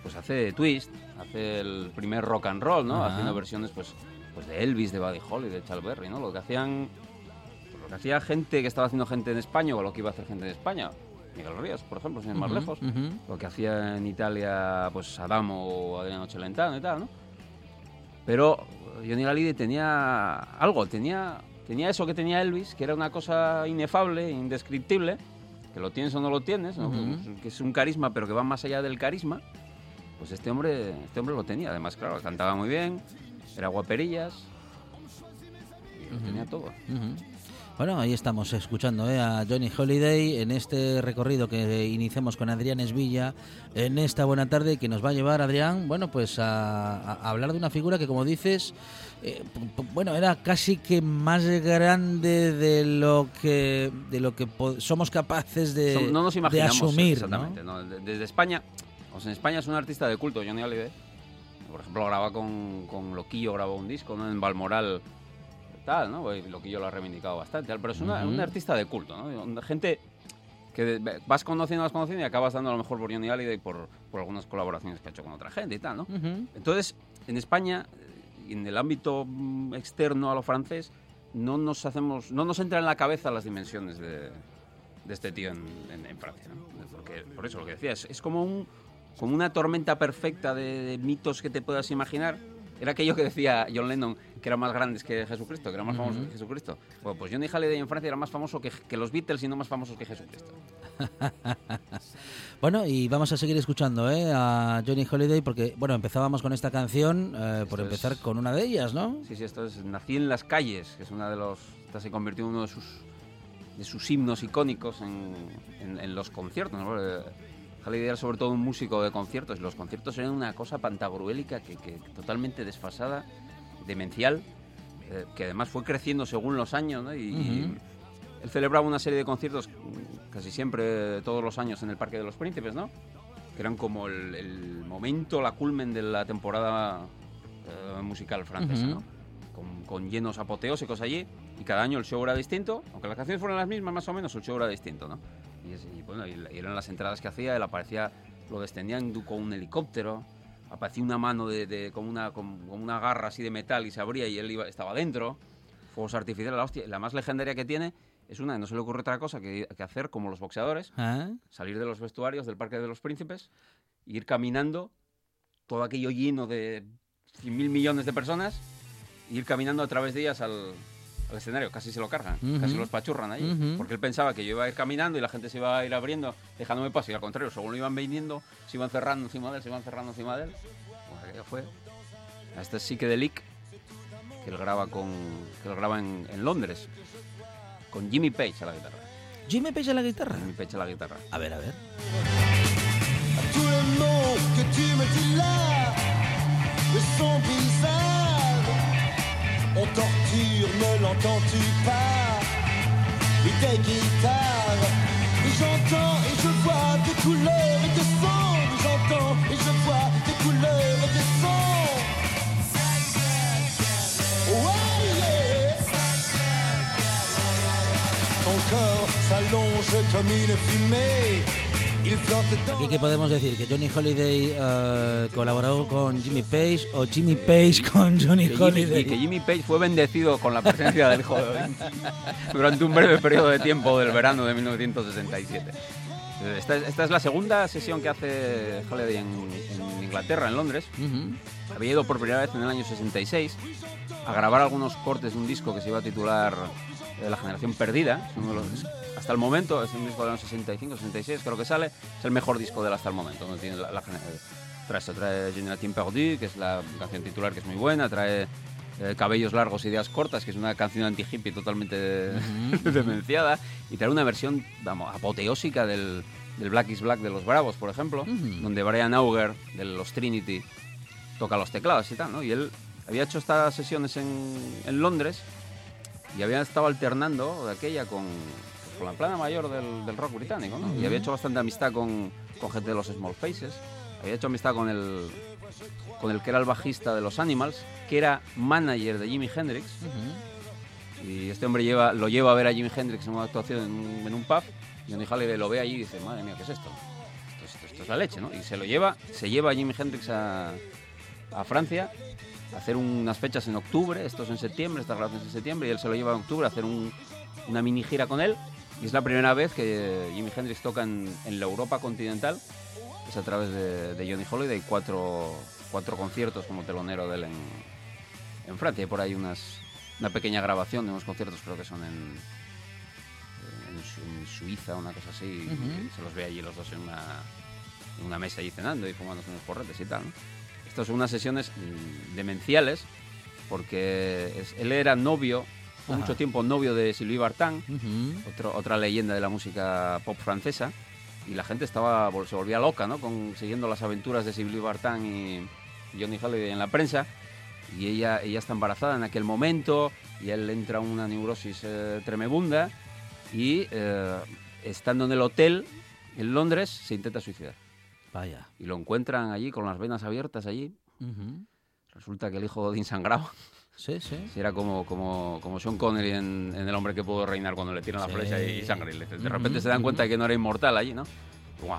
pues hace twist, hace el primer rock and roll, ¿no? Haciendo versiones pues pues de Elvis, de Buddy Holly, de Charles Berry, ¿no? Lo que hacían pues, lo que hacía gente que estaba haciendo gente en España o lo que iba a hacer gente en España. Miguel Ríos, por ejemplo, sin ir más lejos. Lo que hacía en Italia, pues Adamo o Adriano Celentano y tal, ¿no? Pero Johnny Hallyday tenía algo, tenía, tenía eso que tenía Elvis, que era una cosa inefable, indescriptible, que lo tienes o no lo tienes, ¿no? Que es un carisma, pero que va más allá del carisma. Pues este hombre, este hombre lo tenía, además, claro, cantaba muy bien, era guaperillas, y tenía todo. Bueno, ahí estamos escuchando ¿eh? a Johnny Holiday en este recorrido que iniciamos con Adrián Esvilla en esta buena tarde que nos va a llevar Adrián, bueno, pues a, a hablar de una figura que como dices, eh, bueno, era casi que más grande de lo que de lo que somos capaces de, no nos de imaginamos asumir, exactamente. ¿no? De- Desde España, o sea, en España es un artista de culto, Johnny Hallyday. Por ejemplo, graba con, con Loquillo, grabó un disco ¿no? en Balmoral, tal, ¿no? Y Loquillo lo ha reivindicado bastante, pero es una- Ujú. un artista de culto, ¿no? Gente que vas conociendo, vas conociendo y acabas dando a lo mejor por Johnny Hallyday por, por algunas colaboraciones que ha hecho con otra gente y tal, ¿no? Ujú. Entonces, en España, en el ámbito mm, externo a lo francés, no nos hacemos, no nos entra en la cabeza las dimensiones de, de este tío en, en- en Francia. ¿no? Porque, por eso lo que decía, es, es como, un, como una tormenta perfecta de, de mitos que te puedas imaginar. Era aquello que decía John Lennon, que eran más grandes que Jesucristo, que eran más famosos que Jesucristo. Bueno, pues Johnny Halliday en Francia era más famoso que, que los Beatles y no más famosos que Jesucristo. Bueno, y vamos a seguir escuchando ¿eh? a Johnny Holiday porque, bueno, empezábamos con esta canción eh, por empezar es- con una de ellas, ¿no? Sí, sí, esto es Nací en las calles, que es una de los. Esta se convirtió en uno de sus, de sus himnos icónicos en, en- en los conciertos. ¿no? Halliday era sobre todo un músico de conciertos y los conciertos eran una cosa pantagruélica que, que totalmente desfasada, demencial, eh, que además fue creciendo según los años. ¿no? Y, y Ujú. él celebraba una serie de conciertos casi siempre, todos los años, en el Parque de los Príncipes, ¿no? que eran como el, el momento, la culmen de la temporada eh, musical francesa, Ujú. ¿no? Con, con llenos apoteósicos allí, y cada año el show era distinto, aunque las canciones fueran las mismas más o menos, el show era distinto, ¿no? Y, es- y bueno, y, eran las entradas que hacía, él aparecía, lo descendían con un helicóptero, aparecía una mano de, de- con, una, con, con una garra así de metal y se abría y él iba, estaba dentro, fuegos artificiales, la hostia, la más legendaria que tiene es una, no se le ocurre otra cosa que, que hacer como los boxeadores, Ah, salir de los vestuarios del Parque de los Príncipes, e ir caminando, todo aquello lleno de mil millones de personas, e ir caminando a través de ellas al, al escenario. Casi se lo cargan, casi los pachurran ahí, porque él pensaba que yo iba a ir caminando y la gente se iba a ir abriendo, dejándome paso, y al contrario, según lo iban viniendo, se iban cerrando encima de él, se iban cerrando encima de él. Pues aquello fue. Este es Psychedelic, que él graba, con, que él graba en, en Londres, con Jimmy Page a la guitarra. Jimmy Page a la guitarra. Jimmy Page a la guitarra. A ver, a ver. Que tu me On torture, ne l'entends-tu pas? Et des guitares. J'entends et je vois des couleurs et des sons. J'entends et je vois des couleurs et des sons. Ton corps s'allonge comme une fumée. Aquí que podemos decir que Johnny Holiday eh, colaboró con Jimmy Page o Jimmy Page con Johnny Que Jimmy, Holiday. y que Jimmy Page fue bendecido con la presencia del hijo de Odín durante un breve periodo de tiempo del verano de 1967. Esta, es- esta es la segunda sesión que hace Holiday en, en Inglaterra, en Londres. Había ido por primera vez en el año 66 a grabar algunos cortes de un disco que se iba a titular eh, La generación perdida. Es uno de los- hasta el momento, es un disco del año 65, 66, creo que sale. Es el mejor disco de él hasta el momento. ¿no? Tiene la, la gener- trae, esto, trae Génération Perdue, que es la canción titular que es muy buena. Trae eh, Cabellos largos, ideas cortas, que es una canción anti-hippie totalmente demenciada. Y trae una versión, vamos, apoteósica del, del Black is Black de los Bravos, por ejemplo, donde Brian Auger, de los Trinity, toca los teclados y tal, ¿no? Y él había hecho estas sesiones en, en Londres y había estado alternando de aquella con, con la plana mayor del, del rock británico, ¿no? Y había hecho bastante amistad con, con gente de los Small Faces, había hecho amistad con el, con el que era el bajista de los Animals, que era manager de Jimi Hendrix. Y este hombre lleva, lo lleva a ver a Jimi Hendrix en una actuación en un, en un pub y Johnny Halliday lo ve allí y dice, madre mía, ¿qué es esto? Esto, esto- esto es la leche, ¿no? Y se lo lleva, se lleva a Jimi Hendrix a, a Francia a hacer unas fechas en octubre, estos en septiembre, estas grabaciones en septiembre, y él se lo lleva en octubre a hacer un- una mini gira con él. Y es la primera vez que Jimi Hendrix toca en, en la Europa continental, es a través de, de Johnny Holiday, cuatro, cuatro conciertos como telonero de él en, en Francia. Hay por ahí unas, una pequeña grabación de unos conciertos, creo que son en, en, en Suiza, una cosa así. y Ujú. se los ve allí los dos en una, en una mesa allí cenando y fumándose unos porretes y tal. ¿no? Estas son unas sesiones mm, demenciales porque es- él era novio, fue Ajá. mucho tiempo novio de Sylvie Vartan, Ujú. otro- otra leyenda de la música pop francesa, y la gente estaba se volvía loca, ¿no? Con, siguiendo las aventuras de Sylvie Vartan y Johnny Halliday en la prensa. Y ella, ella está embarazada en aquel momento, y él entra en una neurosis eh, tremebunda, y eh, estando en el hotel en Londres se intenta suicidar. Vaya. Y lo encuentran allí con las venas abiertas allí. Ujú. Resulta que el hijo de Odín sangraba. Sí, sí. Sí, era como, como, como Sean Connery en, en El hombre que pudo reinar cuando le tiran Sí. la flecha y, y sangre. Y le- De repente se dan cuenta de que no era inmortal allí, ¿no?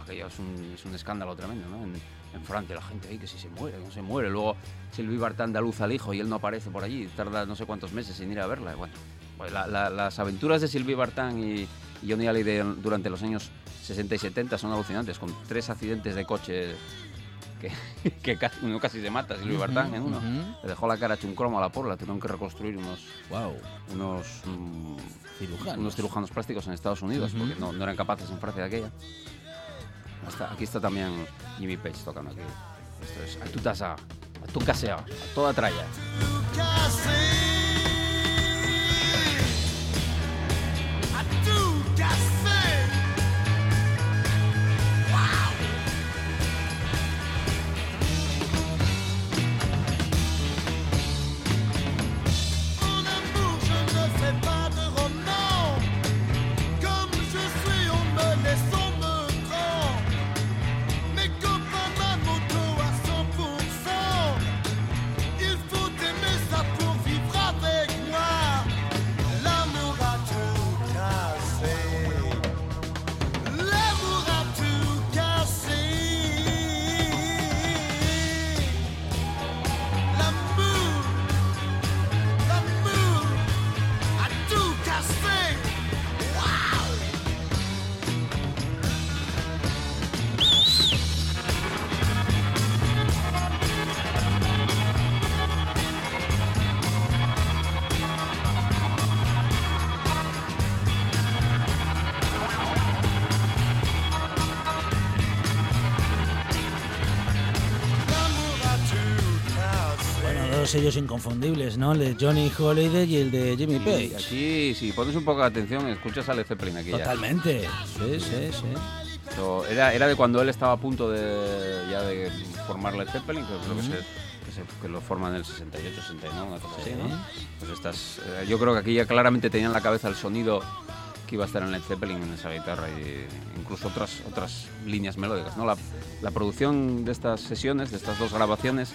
Aquello es un, es un escándalo tremendo, ¿no? En, en Francia la gente ahí que si se muere, no se muere. Luego Sylvie Vartan da luz al hijo y él no aparece por allí. Tarda no sé cuántos meses sin ir a verla. Bueno, pues la- la- las aventuras de Sylvie Vartan y, y Johnny Hallyday durante los años 60 y 70 son alucinantes, con tres accidentes de coche que, que casi, uno casi se mata, Sylvie Vartan en uno. ujú. Le dejó la cara hecho un cromo a la porra, tuvieron que reconstruir unos, Wow. unos, mm, Cirujanos. unos cirujanos plásticos en Estados Unidos, porque no, no eran capaces en Francia de aquella. Hasta- aquí está también Jimmy Page tocando aquí. Esto es a tu taza, a tu caseo, a toda tralla. Sellos inconfundibles, ¿no? El de Johnny Holiday y el de Jimmy Page. aquí, si pones un poco de atención, escuchas a Led Zeppelin aquí ya. Totalmente. Sí, sí, sí. Esto Era, era de cuando él estaba a punto de ya de formar Led Zeppelin, que creo que, se, que, se- que lo forman en el 68, 69, una cosa así, ¿no? Pues estas, eh, yo creo que aquí ya claramente tenían en la cabeza el sonido que iba a estar en Led Zeppelin en esa guitarra y incluso otras, otras líneas melódicas, ¿no? La, la producción de estas sesiones, de estas dos grabaciones,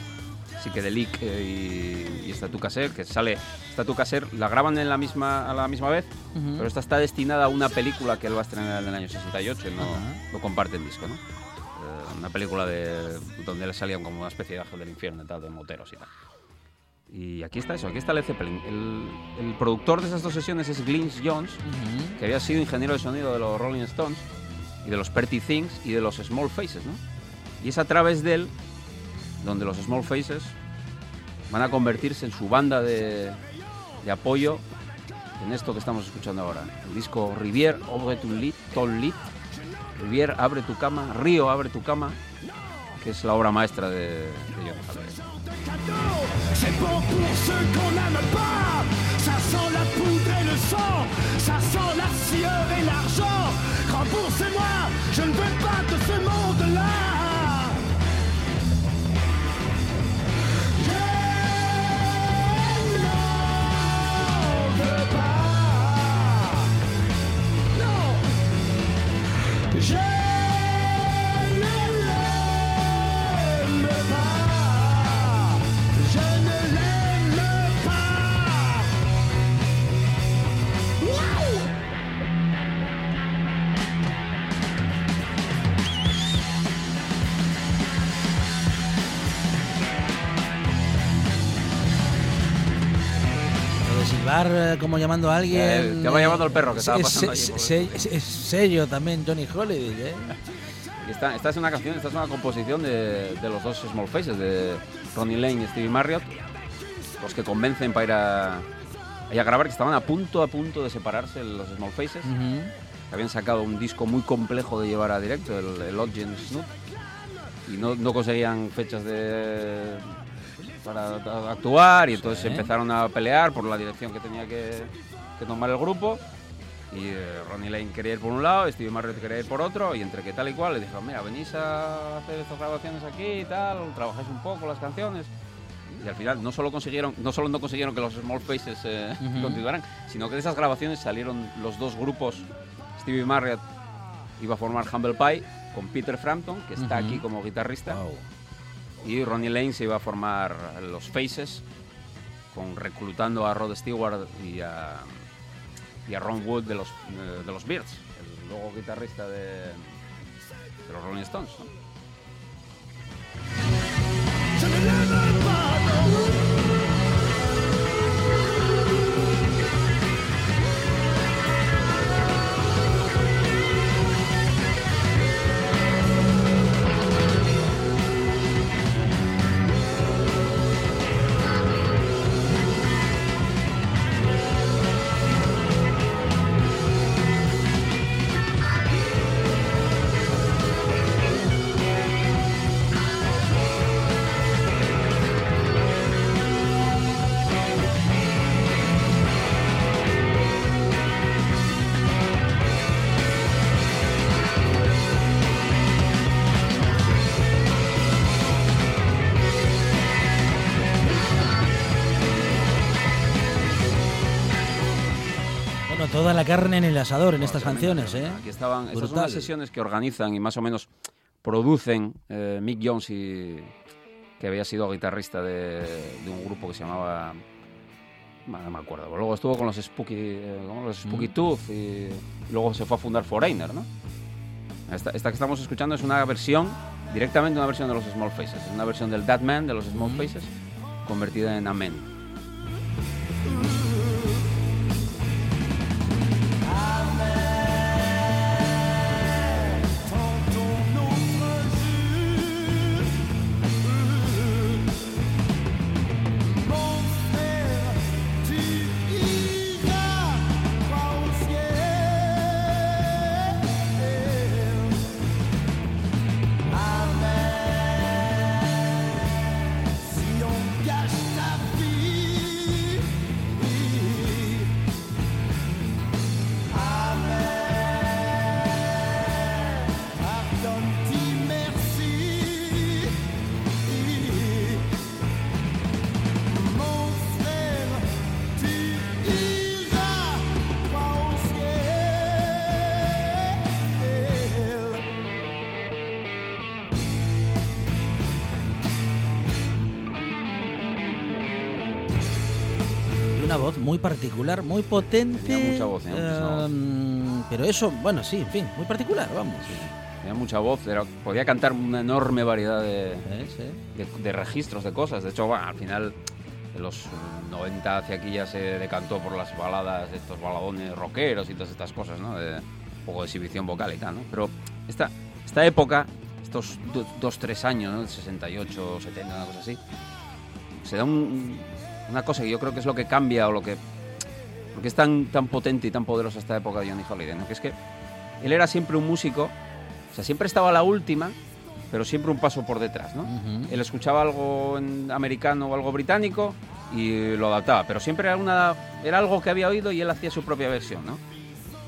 Psychedelic eh, y, y Statue Caser, que sale Statue Caser, la graban en la misma, a la misma vez, Ujú. pero esta está destinada a una película que él va a estrenar en el año 68 y no, Ajá. no comparten disco, ¿no? Eh, una película de, donde le salían como una especie de ángel del infierno y tal, de moteros y tal. Y aquí está eso, aquí está Led Zeppelin. El, el productor de esas dos sesiones es Glynn Jones, Ujú. que había sido ingeniero de sonido de los Rolling Stones y de los Pretty Things y de los Small Faces, ¿no? Y es a través de él donde los Small Faces van a convertirse en su banda de, de apoyo en esto que estamos escuchando ahora. El disco Rivière, Obre tu lit, ton lit. Rivière, abre tu cama. Río, abre tu cama. Que es la obra maestra de, de. Remboursez-moi, je ne veux pas de ce. Je Eh, como llamando a alguien. Eh, te va llamando el perro que estaba es- pasando es- allí por- se- es- sello también, Johnny Holiday, ¿eh? Esta, esta es una canción, esta es una composición de, de los dos Small Faces, de Ronnie Lane y Stevie Marriott, los que convencen para ir a, ir a grabar, que estaban a punto, a punto de separarse los Small Faces, que habían sacado un disco muy complejo de llevar a directo, el, el Audience Snoop, y no, no conseguían fechas de para actuar, y entonces Sí. empezaron a pelear por la dirección que tenía que, que tomar el grupo. Y eh, Ronnie Lane quería ir por un lado, Stevie Marriott quería ir por otro, y entre que tal y cual le dijeron, mira, venís a hacer estas grabaciones aquí y tal, trabajáis un poco las canciones. Y al final no solo consiguieron, no solo no consiguieron que los Small Faces eh, Ujú. continuaran, sino que de esas grabaciones salieron los dos grupos. Stevie Marriott iba a formar Humble Pie con Peter Frampton, que está Ujú. aquí como guitarrista, Wow. Y Ronnie Lane se iba a formar los Faces, con reclutando a Rod Stewart y a, y a Ron Wood de los, eh, de los Beards, el luego guitarrista de, los Rolling Stones. Carne en el asador en No, estas canciones, ¿eh? Aquí estaban, estas son las sesiones que organizan y más o menos producen eh, Mick Jones, y, que había sido guitarrista de, de un grupo que se llamaba... No me acuerdo. Luego estuvo con los Spooky, eh, con los Spooky Mm. Tooth y luego se fue a fundar Foreigner, ¿no? Esta, esta que estamos escuchando es una versión, directamente una versión de los Small Faces. Es una versión del Dead Man de los Small Mm. Faces convertida en Amen. Muy particular, muy potente. Tenía mucha voz, tenía muchísima voz. em, pero eso, bueno, sí, en fin, muy particular, vamos. Tenía mucha voz, era- podía cantar una enorme variedad de, Sí, sí. de, de registros, de cosas. De hecho, al final, de los 90 hacia aquí ya se decantó por las baladas, estos baladones rockeros y todas estas cosas, ¿no? De, un poco de exhibición vocal y tal, ¿no? Pero esta, esta época, estos do- dos, tres años, ¿no? 68, 70, una cosa así, se da un- una cosa que yo creo que es lo que cambia o lo que... Porque es tan, tan potente y tan poderosa esta época de Johnny Holiday, ¿no? Que es que él era siempre un músico, o sea, siempre estaba a la última, pero siempre un paso por detrás, ¿no? Ujú. Él escuchaba algo en americano o algo británico y lo adaptaba, pero siempre era, una, era algo que había oído y él hacía su propia versión, ¿no?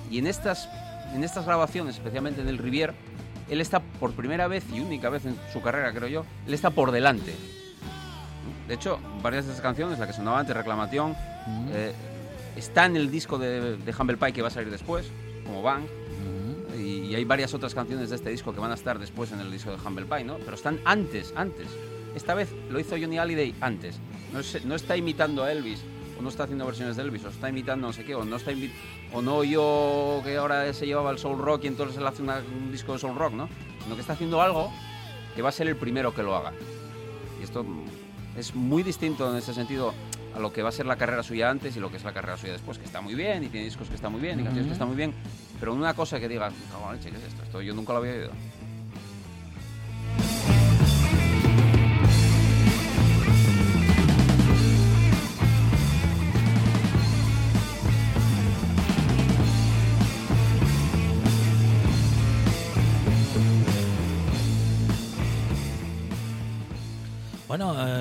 Y en estas, en estas grabaciones, especialmente en el Rivier, él está por primera vez y única vez en su carrera, creo yo, él está por delante. De hecho, varias de esas canciones, la que sonaba antes, Reclamación, eh, está en el disco de, de Humble Pie que va a salir después, como Bang, y, y hay varias otras canciones de este disco que van a estar después en el disco de Humble Pie, ¿no? Pero están antes, antes. Esta vez lo hizo Johnny Hallyday antes. No, es- no está imitando a Elvis, o no está haciendo versiones de Elvis, o está imitando no sé qué, o no está o no oyó que ahora se llevaba el soul rock y entonces él hace una- un disco de soul rock, ¿no? Sino que está haciendo algo que va a ser el primero que lo haga. Y esto es muy distinto en ese sentido a lo que va a ser la carrera suya antes y lo que es la carrera suya después, que está muy bien, y tiene discos que están muy bien, y canciones que están muy bien, pero una cosa que digas, la leche, ¿qué es esto? Esto yo nunca lo había oído. Bueno, eh,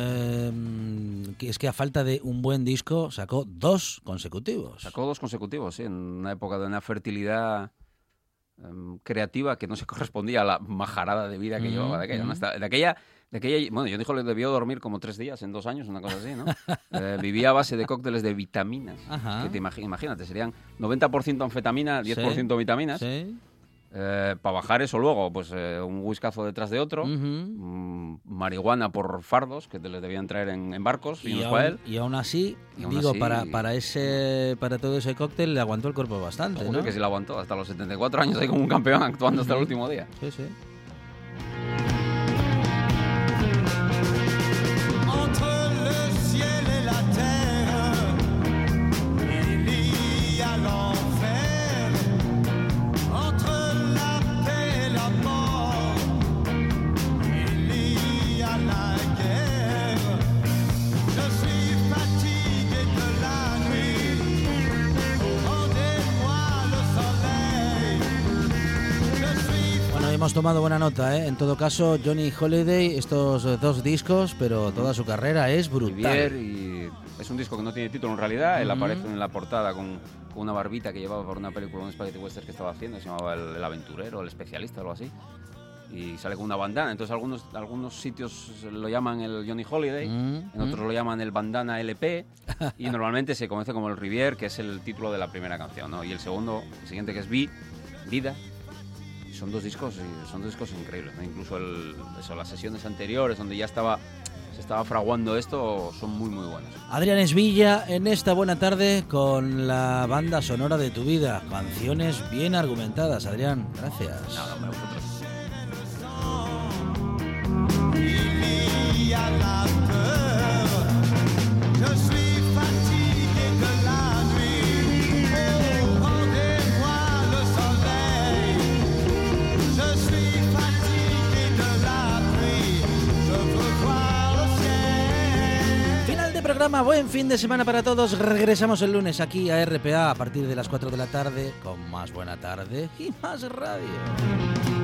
es que a falta de un buen disco sacó dos consecutivos. Sacó dos consecutivos, sí, en una época de una fertilidad em, creativa que no se correspondía a la majarada de vida que llevaba de aquella. de aquella, de aquella, bueno, yo dijo le debió dormir como tres días en dos años, una cosa así, ¿no? Eh, vivía a base de cócteles de vitaminas. Ajá. Que te imagínate, serían 90% anfetamina, 10% vitaminas. Sí. Para bajar eso luego, pues eh, un whiskazo detrás de otro. Mm, marihuana por fardos que te les debían traer en, en barcos y, Y aún, él. y aún así, Y aún digo, así- para, para ese para todo ese cóctel le aguantó el cuerpo bastante, ¿no? que se lo aguantó hasta los 74 años ahí como un campeón actuando hasta el último día. Sí, sí. Tomado buena nota, ¿eh? En todo caso, Johnny Holiday, estos dos discos, pero toda su carrera es brutal. y es un disco que no tiene título en realidad. Él Ujú. aparece en la portada con, con una barbita que llevaba por una película, un spaghetti western que estaba haciendo, se llamaba El, El Aventurero, El Especialista algo así. Y sale con una bandana. Entonces algunos, algunos sitios lo llaman el Johnny Holiday, Mm, en otros lo llaman el Bandana LP y normalmente se conoce como el Rivier, que es el título de la primera canción. ¿no? Y el segundo, el siguiente que es Vi, Vida. Son dos discos, y son dos discos increíbles. ¿no? Incluso el, eso, las sesiones anteriores, donde ya estaba, se estaba fraguando esto, son muy, muy buenas. Adrián Esvilla en esta buena tarde con la banda sonora de tu vida. Canciones bien argumentadas, Adrián. Gracias. Nada, hombre, vosotros. Buen fin de semana para todos. Regresamos el lunes aquí a RPA a partir de las 4 de la tarde con más buena tarde y más radio.